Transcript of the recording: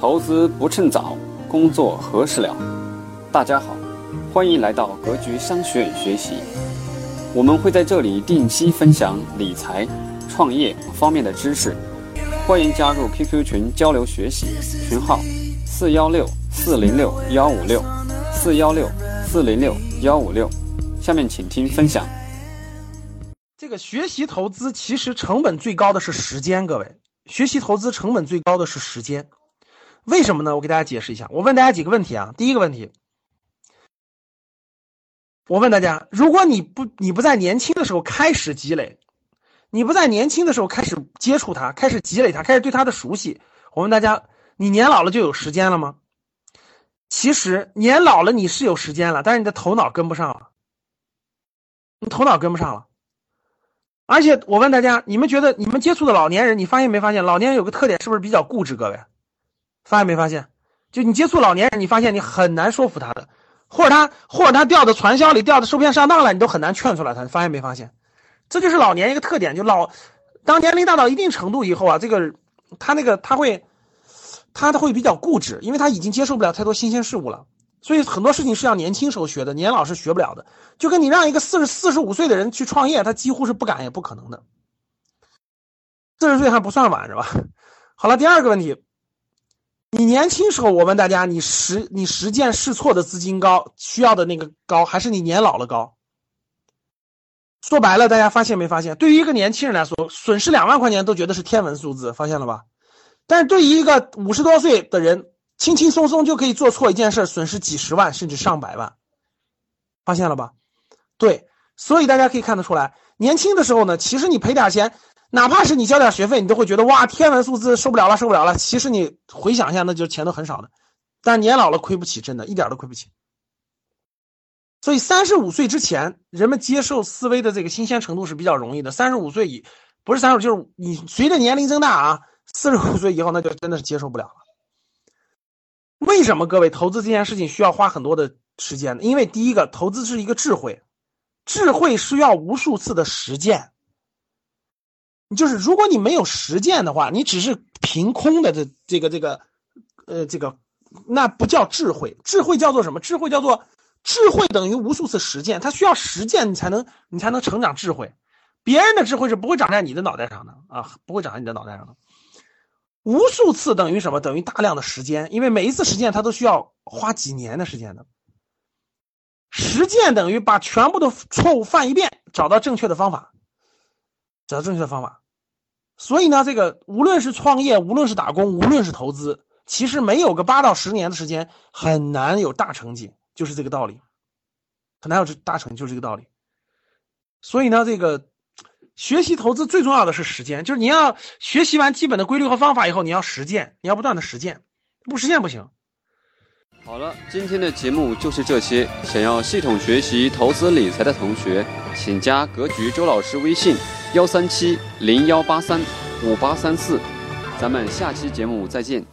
投资不趁早，工作何时了？大家好，欢迎来到格局商学院学习。我们会在这里定期分享理财、创业方面的知识，欢迎加入 QQ 群交流学习，群号四幺六四零六幺五六四幺六四零六幺五六。下面请听分享。这个学习投资其实成本最高的是时间，各位，学习投资成本最高的是时间。为什么呢？我给大家解释一下。我问大家几个问题啊。第一个问题，我问大家：如果你不你不在年轻的时候开始积累，你不在年轻的时候开始接触它，开始积累它，开始对它的熟悉，我问大家，你年老了就有时间了吗？其实年老了你是有时间了，但是你的头脑跟不上了，你头脑跟不上了。而且我问大家，你们觉得你们接触的老年人，你发现没发现老年人有个特点，是不是比较固执？各位？发现没发现？就你接触老年人，你发现你很难说服他的，或者他或者他掉到传销里，掉到受骗上当了，你都很难劝出来他。发现没发现？这就是老年一个特点，就老当年龄大到一定程度以后啊，这个他那个他会他他会比较固执，因为他已经接受不了太多新鲜事物了，所以很多事情是要年轻时候学的，年老是学不了的。就跟你让一个四十四十五岁的人去创业，他几乎是不敢也不可能的。四十岁还不算晚是吧？好了，第二个问题。你年轻时候，我问大家，你实你实践试错的资金高，需要的那个高，还是你年老了高？说白了，大家发现没发现？对于一个年轻人来说，损失两万块钱都觉得是天文数字，发现了吧？但是对于一个五十多岁的人，轻轻松松就可以做错一件事，损失几十万甚至上百万，发现了吧？对，所以大家可以看得出来，年轻的时候呢，其实你赔点钱。哪怕是你交点学费，你都会觉得哇，天文数字受不了了，受不了了。其实你回想一下，那就钱都很少的。但年老了亏不起，真的一点都亏不起。所以三十五岁之前，人们接受思维的这个新鲜程度是比较容易的。三十五岁以不是三十，就是你随着年龄增大啊，四十五岁以后那就真的是接受不了了。为什么各位投资这件事情需要花很多的时间呢？因为第一个，投资是一个智慧，智慧需要无数次的实践。就是如果你没有实践的话，你只是凭空的这这个这个，呃，这个那不叫智慧。智慧叫做什么？智慧叫做智慧等于无数次实践。它需要实践，你才能你才能成长智慧。别人的智慧是不会长在你的脑袋上的啊，不会长在你的脑袋上的。无数次等于什么？等于大量的时间，因为每一次实践它都需要花几年的时间的。实践等于把全部的错误犯一遍，找到正确的方法。找到正确的方法，所以呢，这个无论是创业，无论是打工，无论是投资，其实没有个八到十年的时间，很难有大成绩，就是这个道理。很难有这大成，就是这个道理。所以呢，这个学习投资最重要的是时间，就是你要学习完基本的规律和方法以后，你要实践，你要不断的实践，不实践不行。好了，今天的节目就是这些。想要系统学习投资理财的同学，请加格局周老师微信。幺三七零幺八三五八三四，咱们下期节目再见。